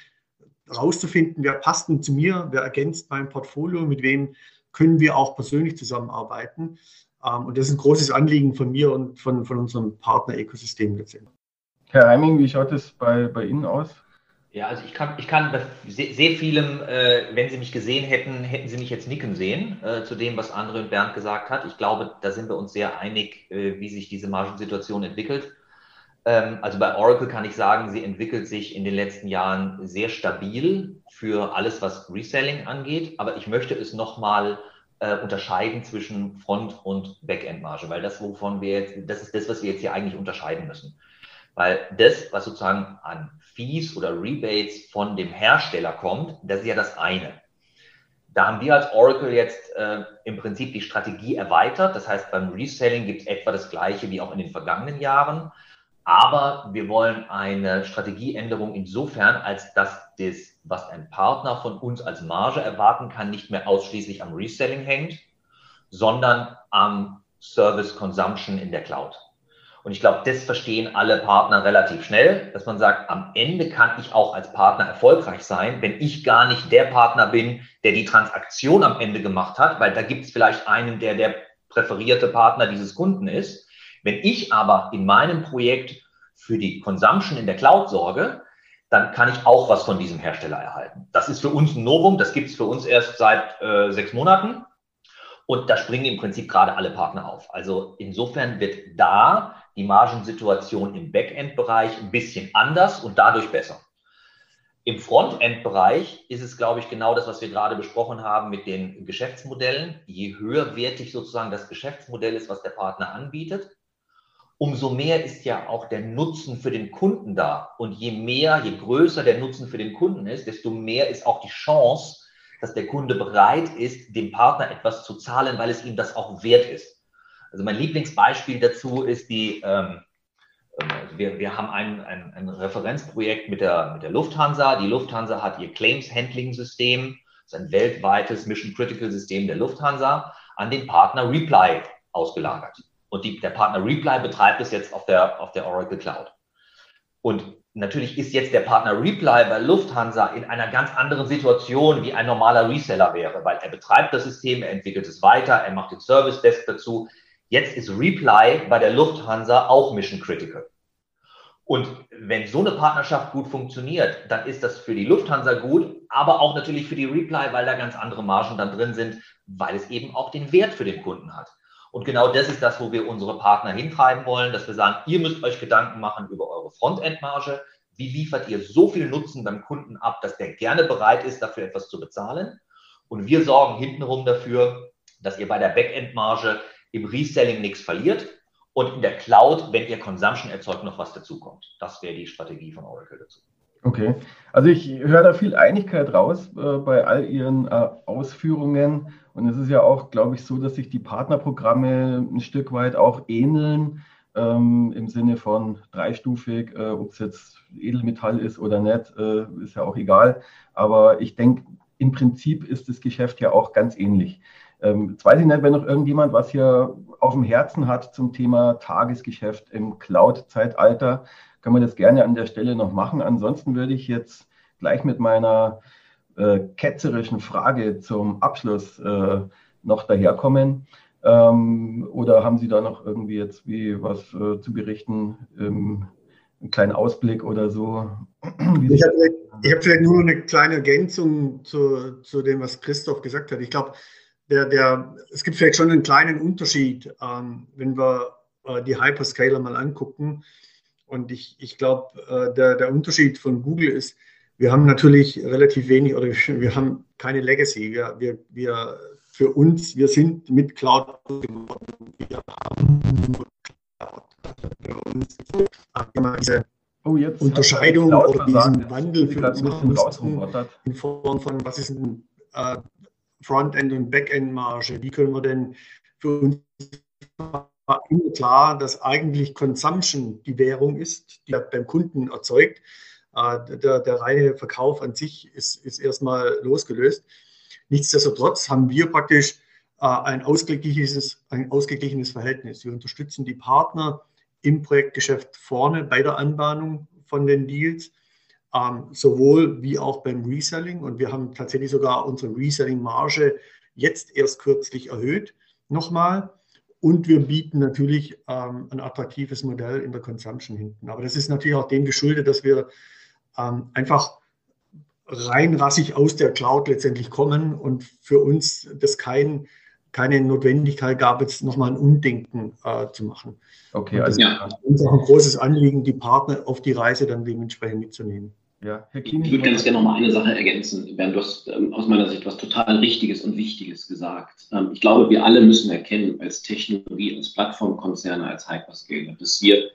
herauszufinden, wer passt denn zu mir, wer ergänzt mein Portfolio, mit wem können wir auch persönlich zusammenarbeiten. Ähm, und das ist ein großes Anliegen von mir und von, von unserem Partner-Ökosystem letztendlich. Herr Heiming, wie schaut es bei, bei Ihnen aus? Ja, also ich kann, ich kann bei sehr, sehr vielem, äh, wenn Sie mich gesehen hätten, hätten Sie mich jetzt nicken sehen äh, zu dem, was André und Bernd gesagt hat. Ich glaube, da sind wir uns sehr einig, äh, wie sich diese Margensituation entwickelt. Ähm, also bei Oracle kann ich sagen, sie entwickelt sich in den letzten Jahren sehr stabil für alles, was Reselling angeht. Aber ich möchte es nochmal äh, unterscheiden zwischen Front- und Backend-Marge, weil das, wovon wir jetzt, das ist das, was wir jetzt hier eigentlich unterscheiden müssen. Weil das, was sozusagen an Fees oder Rebates von dem Hersteller kommt, das ist ja das eine. Da haben wir als Oracle jetzt äh, im Prinzip die Strategie erweitert. Das heißt, beim Reselling gibt es etwa das gleiche wie auch in den vergangenen Jahren. Aber wir wollen eine Strategieänderung insofern, als dass das, was ein Partner von uns als Marge erwarten kann, nicht mehr ausschließlich am Reselling hängt, sondern am Service Consumption in der Cloud. Und ich glaube, das verstehen alle Partner relativ schnell, dass man sagt, am Ende kann ich auch als Partner erfolgreich sein, wenn ich gar nicht der Partner bin, der die Transaktion am Ende gemacht hat, weil da gibt es vielleicht einen, der der präferierte Partner dieses Kunden ist. Wenn ich aber in meinem Projekt für die Consumption in der Cloud sorge, dann kann ich auch was von diesem Hersteller erhalten. Das ist für uns ein Novum, das gibt es für uns erst seit äh, sechs Monaten. Und da springen im Prinzip gerade alle Partner auf. Also insofern wird da die Margensituation im Backend-Bereich ein bisschen anders und dadurch besser. Im Frontend-Bereich ist es, glaube ich, genau das, was wir gerade besprochen haben mit den Geschäftsmodellen. Je höherwertig sozusagen das Geschäftsmodell ist, was der Partner anbietet, umso mehr ist ja auch der Nutzen für den Kunden da. Und je mehr, je größer der Nutzen für den Kunden ist, desto mehr ist auch die Chance, dass der Kunde bereit ist, dem Partner etwas zu zahlen, weil es ihm das auch wert ist. Also mein Lieblingsbeispiel dazu ist die, ähm, also wir, wir haben ein, ein, ein Referenzprojekt mit der, mit der Lufthansa. Die Lufthansa hat ihr Claims-Handling-System, das ist ein weltweites Mission-Critical-System der Lufthansa, an den Partner Reply ausgelagert. Und die, der Partner Reply betreibt es jetzt auf der, auf der Oracle Cloud. Und natürlich ist jetzt der Partner Reply bei Lufthansa in einer ganz anderen Situation, wie ein normaler Reseller wäre, weil er betreibt das System, er entwickelt es weiter, er macht den Service Desk dazu, Jetzt ist Reply bei der Lufthansa auch Mission Critical. Und wenn so eine Partnerschaft gut funktioniert, dann ist das für die Lufthansa gut, aber auch natürlich für die Reply, weil da ganz andere Margen dann drin sind, weil es eben auch den Wert für den Kunden hat. Und genau das ist das, wo wir unsere Partner hintreiben wollen, dass wir sagen, ihr müsst euch Gedanken machen über eure Frontend-Marge. Wie liefert ihr so viel Nutzen beim Kunden ab, dass der gerne bereit ist, dafür etwas zu bezahlen? Und wir sorgen hintenrum dafür, dass ihr bei der Backend-Marge im Reselling nichts verliert und in der Cloud, wenn ihr Consumption erzeugt, noch was dazukommt. Das wäre die Strategie von Oracle dazu. Okay, also ich höre da viel Einigkeit raus äh, bei all Ihren äh, Ausführungen. Und es ist ja auch, glaube ich, so, dass sich die Partnerprogramme ein Stück weit auch ähneln, ähm, im Sinne von dreistufig, äh, ob es jetzt Edelmetall ist oder nicht, äh, ist ja auch egal. Aber ich denke, im Prinzip ist das Geschäft ja auch ganz ähnlich. Ähm, jetzt weiß ich nicht, wenn noch irgendjemand was hier auf dem Herzen hat zum Thema Tagesgeschäft im Cloud-Zeitalter, kann man das gerne an der Stelle noch machen. Ansonsten würde ich jetzt gleich mit meiner äh, ketzerischen Frage zum Abschluss äh, noch daherkommen. Ähm, oder haben Sie da noch irgendwie jetzt wie was äh, zu berichten? Ähm, einen kleinen Ausblick oder so? ich habe hab vielleicht nur eine kleine Ergänzung zu, zu dem, was Christoph gesagt hat. Ich glaube, der, der, es gibt vielleicht schon einen kleinen Unterschied, ähm, wenn wir äh, die Hyperscaler mal angucken. Und ich, ich glaube, äh, der, der Unterschied von Google ist, wir haben natürlich relativ wenig oder wir haben keine Legacy. Wir, wir, wir für uns, wir sind mit Cloud geworden. Wir haben nur Cloud. Für uns, diese oh, Unterscheidung oder diesen Wandel für uns in Form von, was ist ein äh, Frontend- und Backend-Marge? Wie können wir denn für uns immer klar, dass eigentlich Consumption die Währung ist, die beim Kunden erzeugt. Äh, der, der reine Verkauf an sich ist, ist erstmal losgelöst. Nichtsdestotrotz haben wir praktisch äh, ein ausgeglichenes, ein ausgeglichenes Verhältnis. Wir unterstützen die Partner im Projektgeschäft vorne bei der Anbahnung von den Deals, ähm, sowohl wie auch beim Reselling. Und wir haben tatsächlich sogar unsere Reselling-Marge jetzt erst kürzlich erhöht, nochmal. Und wir bieten natürlich ähm, ein attraktives Modell in der Consumption hinten. Aber das ist natürlich auch dem geschuldet, dass wir ähm, einfach rein rassig aus der Cloud letztendlich kommen und für uns das kein, keine Notwendigkeit gab, jetzt nochmal ein Umdenken äh, zu machen. Okay, also ja. uns auch ein großes Anliegen, die Partner auf die Reise dann dementsprechend mitzunehmen. Ja, Herr Kiene, ich würde ganz gerne noch mal eine Sache ergänzen. Bernd, du hast ähm, aus meiner Sicht was total Richtiges und Wichtiges gesagt. Ähm, ich glaube, wir alle müssen erkennen, als Technologie, als Plattformkonzerne, als Hyperscaler, dass wir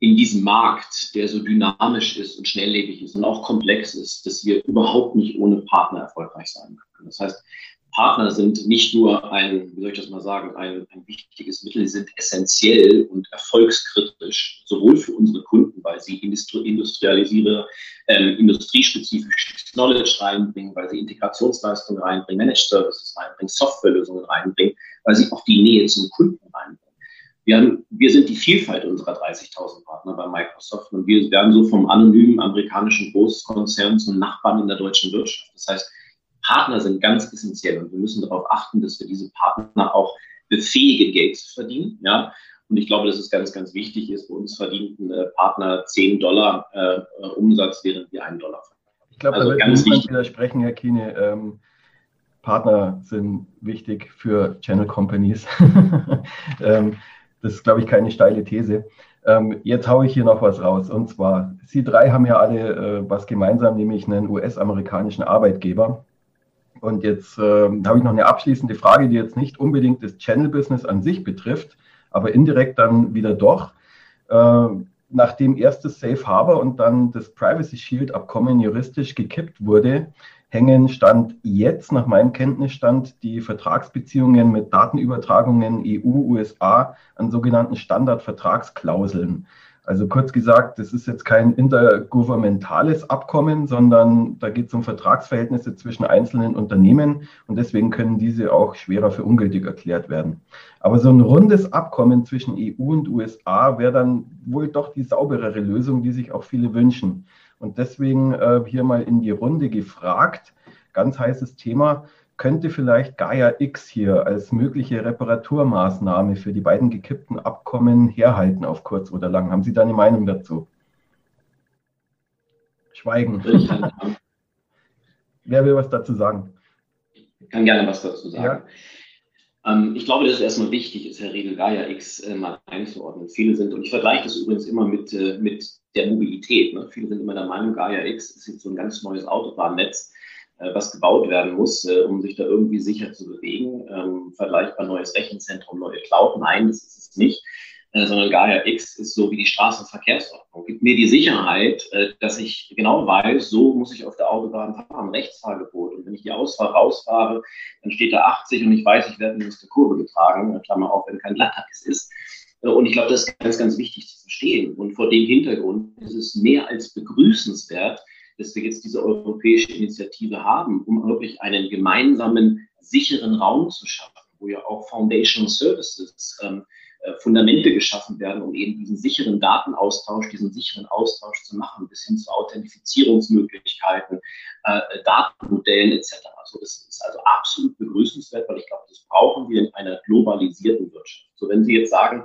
in diesem Markt, der so dynamisch ist und schnelllebig ist und auch komplex ist, dass wir überhaupt nicht ohne Partner erfolgreich sein können. Das heißt, Partner sind nicht nur ein, wie soll ich das mal sagen, ein, ein wichtiges Mittel, sie sind essentiell und erfolgskritisch, sowohl für unsere Kunden, weil sie Industri industrialisiere, ähm, industriespezifisches Knowledge reinbringen, weil sie Integrationsleistungen reinbringen, Managed Services reinbringen, Softwarelösungen reinbringen, weil sie auch die Nähe zum Kunden reinbringen. Wir, haben, wir sind die Vielfalt unserer 30.000 Partner bei Microsoft und wir werden so vom anonymen amerikanischen Großkonzern zum Nachbarn in der deutschen Wirtschaft. Das heißt, Partner sind ganz essentiell und wir müssen darauf achten, dass wir diese Partner auch befähigen, Geld zu verdienen. Ja? Und ich glaube, dass es ganz, ganz wichtig ist, bei uns verdienten äh, Partner 10 Dollar äh, Umsatz, während wir einen Dollar verdienen. Ich glaube, also da wird ganz niemand widersprechen, Herr Kiene. Ähm, Partner sind wichtig für Channel Companies. ähm, das ist, glaube ich, keine steile These. Ähm, jetzt haue ich hier noch was raus. Und zwar, Sie drei haben ja alle äh, was gemeinsam, nämlich einen US-amerikanischen Arbeitgeber. Und jetzt äh, habe ich noch eine abschließende Frage, die jetzt nicht unbedingt das Channel-Business an sich betrifft, aber indirekt dann wieder doch. Äh, nachdem erst das Safe Harbor und dann das Privacy Shield Abkommen juristisch gekippt wurde, hängen Stand jetzt, nach meinem Kenntnisstand, die Vertragsbeziehungen mit Datenübertragungen EU, USA an sogenannten Standardvertragsklauseln. Also kurz gesagt, das ist jetzt kein intergouvernementales Abkommen, sondern da geht es um Vertragsverhältnisse zwischen einzelnen Unternehmen und deswegen können diese auch schwerer für ungültig erklärt werden. Aber so ein rundes Abkommen zwischen EU und USA wäre dann wohl doch die sauberere Lösung, die sich auch viele wünschen. Und deswegen äh, hier mal in die Runde gefragt, ganz heißes Thema, könnte vielleicht Gaia X hier als mögliche Reparaturmaßnahme für die beiden gekippten Abkommen herhalten auf kurz oder lang? Haben Sie da eine Meinung dazu? Schweigen. Wer will was dazu sagen? Ich kann gerne was dazu sagen. Ja. Ähm, ich glaube, dass es erstmal wichtig ist, Herr Riedel, Gaia X äh, mal einzuordnen. Viele sind, und ich vergleiche das übrigens immer mit, äh, mit der Mobilität. Ne? Viele sind immer der Meinung, Gaia X ist jetzt so ein ganz neues Autobahnnetz was gebaut werden muss, äh, um sich da irgendwie sicher zu bewegen. Ähm, vergleichbar neues Rechenzentrum, neue Cloud. Nein, das ist es nicht. Äh, sondern Gaia X ist so wie die Straßenverkehrsordnung. Gibt mir die Sicherheit, dass ich genau weiß, so muss ich auf der Autobahn fahren, Rechtsfahrgebot. Und wenn ich die Ausfahrt rausfahre, dann steht da 80 und ich weiß, ich werde aus der Kurve getragen, Klammer auf, wenn kein Glatteis ist. Und ich glaube, das ist ganz, ganz wichtig zu verstehen. Und vor dem Hintergrund ist es mehr als begrüßenswert, dass wir jetzt diese europäische Initiative haben, um wirklich einen gemeinsamen, sicheren Raum zu schaffen, wo ja auch Foundational Services, ähm, äh, Fundamente geschaffen werden, um eben diesen sicheren Datenaustausch, diesen sicheren Austausch zu machen, bis hin zu Authentifizierungsmöglichkeiten, äh, Datenmodellen etc. Also das ist also absolut begrüßenswert, weil ich glaube, das brauchen wir in einer globalisierten Wirtschaft. So wenn Sie jetzt sagen,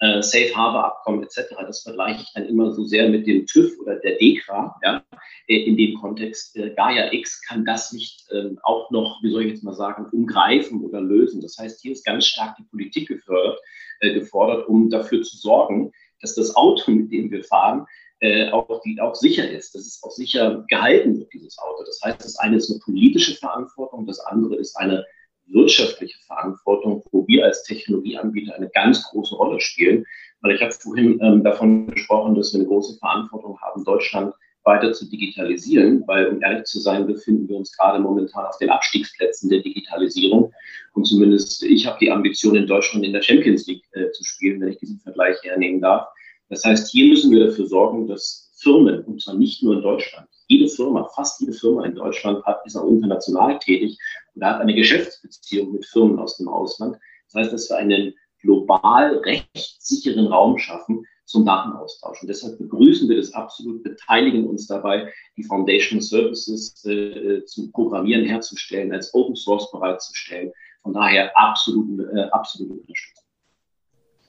äh, Safe Harbor Abkommen etc. Das vergleiche ich dann immer so sehr mit dem TÜV oder der DEKRA, ja, äh, in dem Kontext. Äh, Gaia X kann das nicht ähm, auch noch, wie soll ich jetzt mal sagen, umgreifen oder lösen. Das heißt, hier ist ganz stark die Politik gefördert, äh, gefordert, um dafür zu sorgen, dass das Auto, mit dem wir fahren, äh, auch, die, auch sicher ist, dass es auch sicher gehalten wird, dieses Auto. Das heißt, das eine ist eine politische Verantwortung, das andere ist eine wirtschaftliche Verantwortung, wo wir als Technologieanbieter eine ganz große Rolle spielen. Weil ich habe vorhin ähm, davon gesprochen, dass wir eine große Verantwortung haben, Deutschland weiter zu digitalisieren, weil, um ehrlich zu sein, befinden wir uns gerade momentan auf den Abstiegsplätzen der Digitalisierung. Und zumindest ich habe die Ambition, in Deutschland in der Champions League äh, zu spielen, wenn ich diesen Vergleich hernehmen darf. Das heißt, hier müssen wir dafür sorgen, dass Firmen, und zwar nicht nur in Deutschland, jede Firma, fast jede Firma in Deutschland hat, ist auch international tätig und hat eine Geschäftsbeziehung mit Firmen aus dem Ausland. Das heißt, dass wir einen global rechtssicheren Raum schaffen, zum Datenaustausch. Und deshalb begrüßen wir das absolut, beteiligen uns dabei, die Foundation Services äh, zu programmieren, herzustellen, als Open Source bereitzustellen. Von daher absolut, äh, absolute Unterstützung.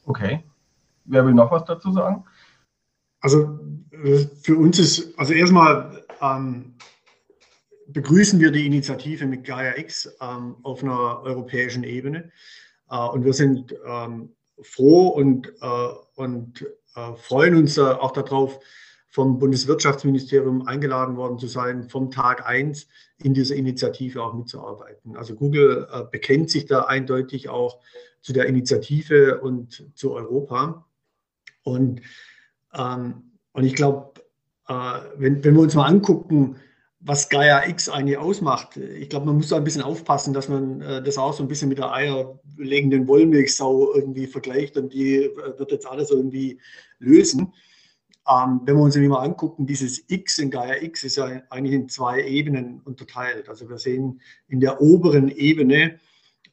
Okay. Wer will noch was dazu sagen? Also äh, für uns ist, also erstmal ähm, begrüßen wir die Initiative mit Gaia X ähm, auf einer europäischen Ebene. Äh, und wir sind ähm, froh und, äh, und äh, freuen uns äh, auch darauf, vom Bundeswirtschaftsministerium eingeladen worden zu sein, vom Tag 1 in dieser Initiative auch mitzuarbeiten. Also Google äh, bekennt sich da eindeutig auch zu der Initiative und zu Europa. Und, ähm, und ich glaube, äh, wenn, wenn wir uns mal angucken, was Gaia X eigentlich ausmacht. Ich glaube, man muss da ein bisschen aufpassen, dass man äh, das auch so ein bisschen mit der eierlegenden Wollmilchsau irgendwie vergleicht und die äh, wird jetzt alles irgendwie lösen. Ähm, wenn wir uns nämlich mal angucken, dieses X in Gaia X ist ja eigentlich in zwei Ebenen unterteilt. Also wir sehen in der oberen Ebene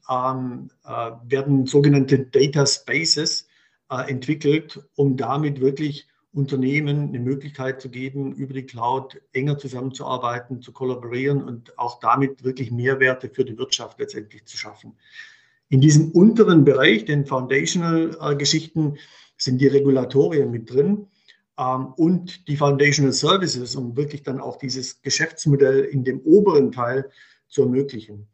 ähm, äh, werden sogenannte Data Spaces äh, entwickelt, um damit wirklich Unternehmen eine Möglichkeit zu geben, über die Cloud enger zusammenzuarbeiten, zu kollaborieren und auch damit wirklich Mehrwerte für die Wirtschaft letztendlich zu schaffen. In diesem unteren Bereich, den Foundational-Geschichten, sind die Regulatorien mit drin ähm, und die Foundational Services, um wirklich dann auch dieses Geschäftsmodell in dem oberen Teil zu ermöglichen.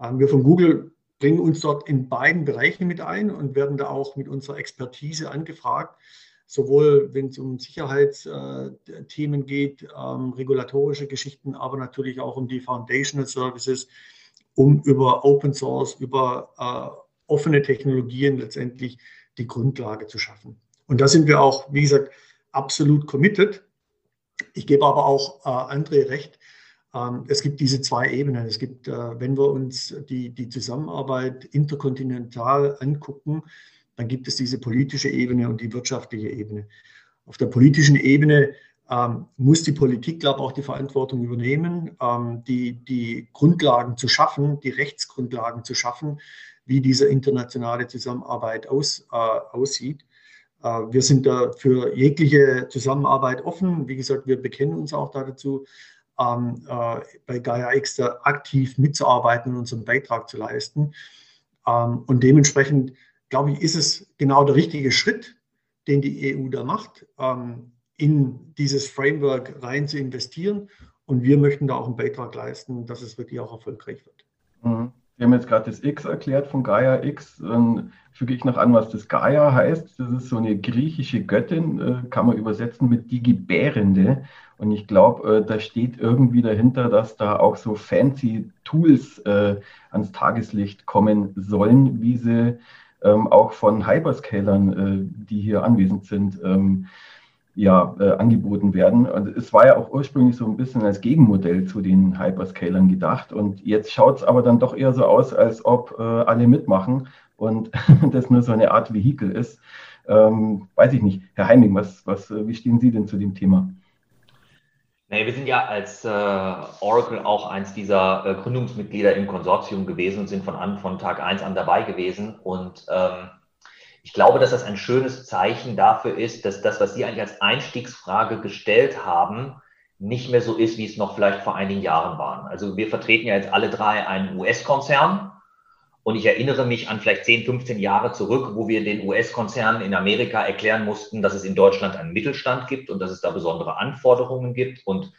Ähm, wir von Google bringen uns dort in beiden Bereichen mit ein und werden da auch mit unserer Expertise angefragt sowohl wenn es um Sicherheitsthemen geht, ähm, regulatorische Geschichten, aber natürlich auch um die Foundational Services, um über Open Source, über äh, offene Technologien letztendlich die Grundlage zu schaffen. Und da sind wir auch, wie gesagt, absolut committed. Ich gebe aber auch äh, André recht. Ähm, es gibt diese zwei Ebenen. Es gibt, äh, wenn wir uns die, die Zusammenarbeit interkontinental angucken, dann gibt es diese politische Ebene und die wirtschaftliche Ebene. Auf der politischen Ebene ähm, muss die Politik, glaube ich, auch die Verantwortung übernehmen, ähm, die, die Grundlagen zu schaffen, die Rechtsgrundlagen zu schaffen, wie diese internationale Zusammenarbeit aus, äh, aussieht. Äh, wir sind da für jegliche Zusammenarbeit offen. Wie gesagt, wir bekennen uns auch dazu, ähm, äh, bei Gaia X aktiv mitzuarbeiten und unseren Beitrag zu leisten. Ähm, und dementsprechend glaube ich, ist es genau der richtige Schritt, den die EU da macht, ähm, in dieses Framework rein zu investieren. Und wir möchten da auch einen Beitrag leisten, dass es wirklich auch erfolgreich wird. Mhm. Wir haben jetzt gerade das X erklärt von Gaia X. Dann füge ich noch an, was das Gaia heißt. Das ist so eine griechische Göttin, äh, kann man übersetzen mit die Gebärende. Und ich glaube, äh, da steht irgendwie dahinter, dass da auch so fancy Tools äh, ans Tageslicht kommen sollen, wie sie ähm, auch von Hyperscalern, äh, die hier anwesend sind, ähm, ja, äh, angeboten werden. Und es war ja auch ursprünglich so ein bisschen als Gegenmodell zu den Hyperscalern gedacht. Und jetzt schaut es aber dann doch eher so aus, als ob äh, alle mitmachen und das nur so eine Art Vehikel ist. Ähm, weiß ich nicht. Herr Heiming, was, was, äh, wie stehen Sie denn zu dem Thema? Nee, wir sind ja als äh, Oracle auch eins dieser äh, Gründungsmitglieder im Konsortium gewesen und sind von, an, von Tag 1 an dabei gewesen. Und ähm, ich glaube, dass das ein schönes Zeichen dafür ist, dass das, was Sie eigentlich als Einstiegsfrage gestellt haben, nicht mehr so ist, wie es noch vielleicht vor einigen Jahren waren. Also wir vertreten ja jetzt alle drei einen US-Konzern und ich erinnere mich an vielleicht 10, 15 Jahre zurück, wo wir den US-Konzernen in Amerika erklären mussten, dass es in Deutschland einen Mittelstand gibt und dass es da besondere Anforderungen gibt und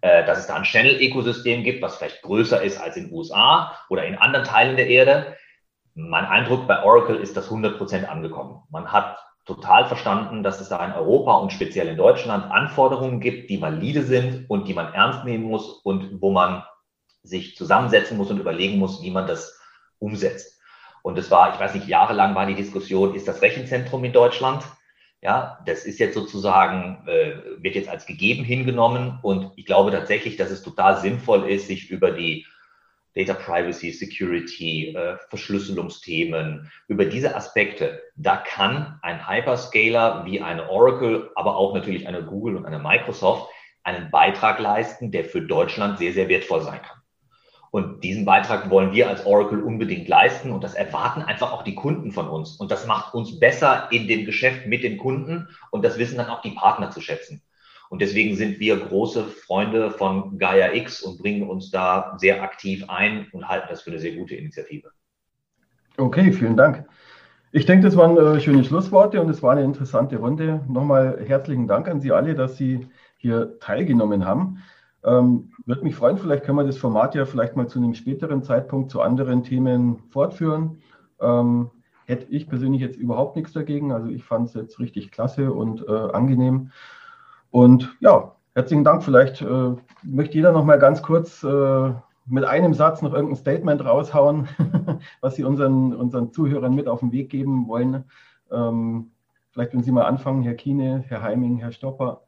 äh, dass es da ein Channel-Ökosystem gibt, was vielleicht größer ist als in den USA oder in anderen Teilen der Erde. Mein Eindruck bei Oracle ist das 100 Prozent angekommen. Man hat total verstanden, dass es da in Europa und speziell in Deutschland Anforderungen gibt, die valide sind und die man ernst nehmen muss und wo man sich zusammensetzen muss und überlegen muss, wie man das umsetzt. Und es war, ich weiß nicht, jahrelang war die Diskussion, ist das Rechenzentrum in Deutschland? Ja, das ist jetzt sozusagen, äh, wird jetzt als gegeben hingenommen und ich glaube tatsächlich, dass es total sinnvoll ist, sich über die Data Privacy, Security, äh, Verschlüsselungsthemen, über diese Aspekte, da kann ein Hyperscaler wie eine Oracle, aber auch natürlich eine Google und eine Microsoft einen Beitrag leisten, der für Deutschland sehr, sehr wertvoll sein kann. Und diesen Beitrag wollen wir als Oracle unbedingt leisten und das erwarten einfach auch die Kunden von uns. Und das macht uns besser in dem Geschäft mit den Kunden und das wissen dann auch die Partner zu schätzen. Und deswegen sind wir große Freunde von Gaia X und bringen uns da sehr aktiv ein und halten das für eine sehr gute Initiative. Okay, vielen Dank. Ich denke, das waren äh, schöne Schlussworte und es war eine interessante Runde. Nochmal herzlichen Dank an Sie alle, dass Sie hier teilgenommen haben. Ähm, Würde mich freuen, vielleicht können wir das Format ja vielleicht mal zu einem späteren Zeitpunkt zu anderen Themen fortführen. Ähm, hätte ich persönlich jetzt überhaupt nichts dagegen. Also ich fand es jetzt richtig klasse und äh, angenehm. Und ja, herzlichen Dank. Vielleicht äh, möchte jeder noch mal ganz kurz äh, mit einem Satz noch irgendein Statement raushauen, was Sie unseren, unseren Zuhörern mit auf den Weg geben wollen. Ähm, vielleicht, wenn Sie mal anfangen, Herr Kiene, Herr Heiming, Herr Stopper.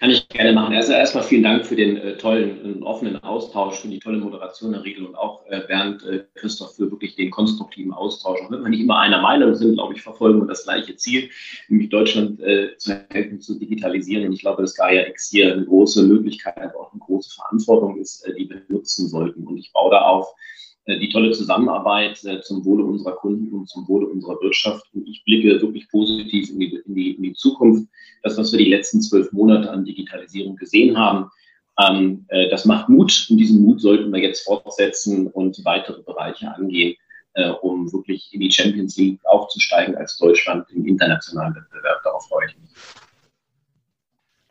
Kann ich gerne machen. Also erstmal vielen Dank für den äh, tollen, offenen Austausch, für die tolle Moderation, Herr Riedel und auch äh, Bernd, äh, Christoph, für wirklich den konstruktiven Austausch. Auch wenn wir nicht immer einer Meinung sind, glaube ich, verfolgen wir das gleiche Ziel, nämlich Deutschland äh, zu helfen, zu digitalisieren. Und ich glaube, dass Gaia X hier eine große Möglichkeit, aber auch eine große Verantwortung ist, äh, die wir nutzen sollten. Und ich baue da auf die tolle Zusammenarbeit äh, zum Wohle unserer Kunden und zum Wohle unserer Wirtschaft. Und ich blicke wirklich positiv in die, in die, in die Zukunft. Das, was wir die letzten zwölf Monate an Digitalisierung gesehen haben, ähm, äh, das macht Mut. Und diesen Mut sollten wir jetzt fortsetzen und weitere Bereiche angehen, um wirklich in die Champions League aufzusteigen als Deutschland im internationalen Wettbewerb. Darauf freue ich mich.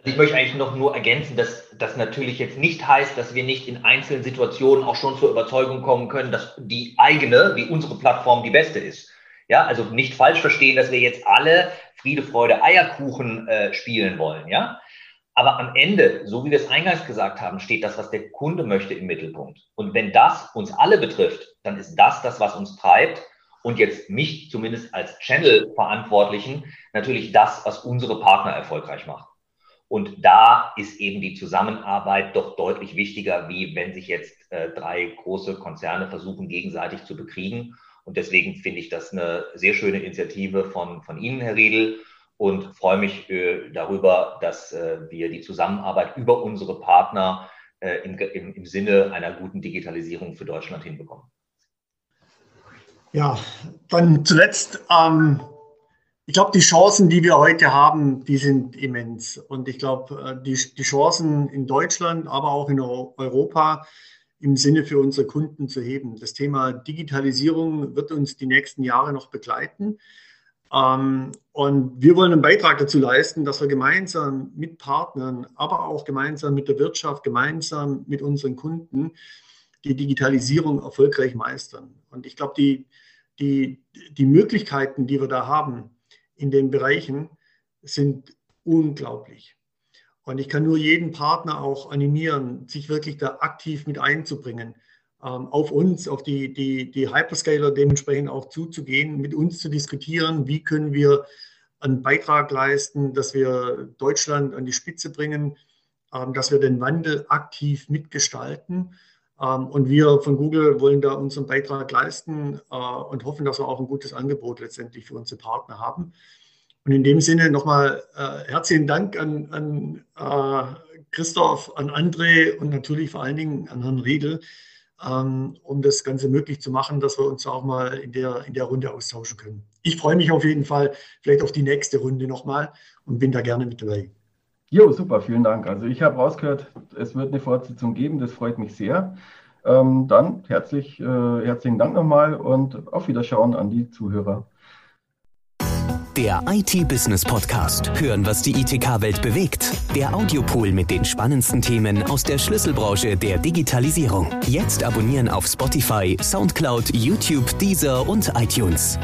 Ich möchte eigentlich noch nur ergänzen, dass das natürlich jetzt nicht heißt, dass wir nicht in einzelnen Situationen auch schon zur Überzeugung kommen können, dass die eigene, wie unsere Plattform die beste ist. Ja, also nicht falsch verstehen, dass wir jetzt alle Friede, Freude, Eierkuchen äh, spielen wollen. Ja, aber am Ende, so wie wir es eingangs gesagt haben, steht das, was der Kunde möchte im Mittelpunkt. Und wenn das uns alle betrifft, dann ist das das, was uns treibt. Und jetzt mich zumindest als Channel-Verantwortlichen natürlich das, was unsere Partner erfolgreich macht. Und da ist eben die Zusammenarbeit doch deutlich wichtiger, wie wenn sich jetzt äh, drei große Konzerne versuchen, gegenseitig zu bekriegen. Und deswegen finde ich das eine sehr schöne Initiative von, von Ihnen, Herr Riedel, und freue mich äh, darüber, dass äh, wir die Zusammenarbeit über unsere Partner äh, im, im, im Sinne einer guten Digitalisierung für Deutschland hinbekommen. Ja, dann zuletzt ähm, ich glaube, die Chancen, die wir heute haben, die sind immens. Und ich glaube, äh, die, die Chancen in Deutschland, aber auch in Europa im Sinne für unsere Kunden zu heben. Das Thema Digitalisierung wird uns die nächsten Jahre noch begleiten. Ähm, und wir wollen einen Beitrag dazu leisten, dass wir gemeinsam mit Partnern, aber auch gemeinsam mit der Wirtschaft, gemeinsam mit unseren Kunden die Digitalisierung erfolgreich meistern. Und ich glaube, die, die, die Möglichkeiten, die wir da haben, in den Bereichen sind unglaublich. Und ich kann nur jeden Partner auch animieren, sich wirklich da aktiv mit einzubringen, ähm, auf uns, auf die, die, die Hyperscaler dementsprechend auch zuzugehen, mit uns zu diskutieren, wie können wir einen Beitrag leisten, dass wir Deutschland an die Spitze bringen, ähm, dass wir den Wandel aktiv mitgestalten. Ähm, und wir von Google wollen da unseren Beitrag leisten äh, und hoffen, dass wir auch ein gutes Angebot letztendlich für unsere Partner haben. Und in dem Sinne nochmal äh, herzlichen Dank an, an äh, Christoph, an André und natürlich vor allen Dingen an Herrn Riedel, ähm, um das Ganze möglich zu machen, dass wir uns auch mal in der, in der Runde austauschen können. Ich freue mich auf jeden Fall vielleicht auf die nächste Runde nochmal und bin da gerne mit dabei. Jo, super, vielen Dank. Also ich habe rausgehört, es wird eine Fortsetzung geben, das freut mich sehr. Ähm, dann herzlich, äh, herzlichen Dank nochmal und auf Wiederschauen an die Zuhörer. Der IT-Business Podcast. Hören, was die ITK-Welt bewegt. Der Audiopool mit den spannendsten Themen aus der Schlüsselbranche der Digitalisierung. Jetzt abonnieren auf Spotify, Soundcloud, YouTube, Deezer und iTunes.